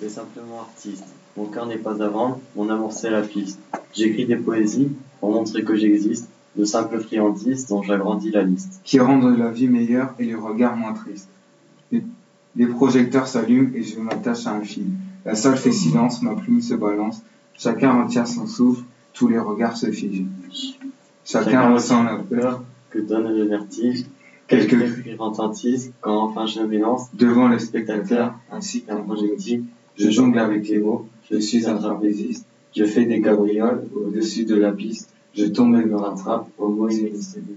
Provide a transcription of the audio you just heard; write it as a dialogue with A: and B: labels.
A: mais simplement artiste. Mon cœur n'est pas à vendre, mon amour c'est la piste. J'écris des poésies pour montrer que j'existe, de simples friandises dont j'agrandis la liste.
B: qui rendent la vie meilleure et les regards moins tristes. Les, les projecteurs s'allument et je m'attache à un fil. La salle fait silence, ma plume se balance. Chacun retient son souffle, tous les regards se figent. Chacun ressent la peur
A: que donne le vertige.
B: Quelques
A: Quelques cris retentissent quand enfin je m'élance.
B: devant le spectateur ainsi qu'un projectile. Je jongle avec les mots, je suis un trapéziste. Je fais des cabrioles au-dessus de la piste. Je tombe et me rattrape aux mots irrésistibles.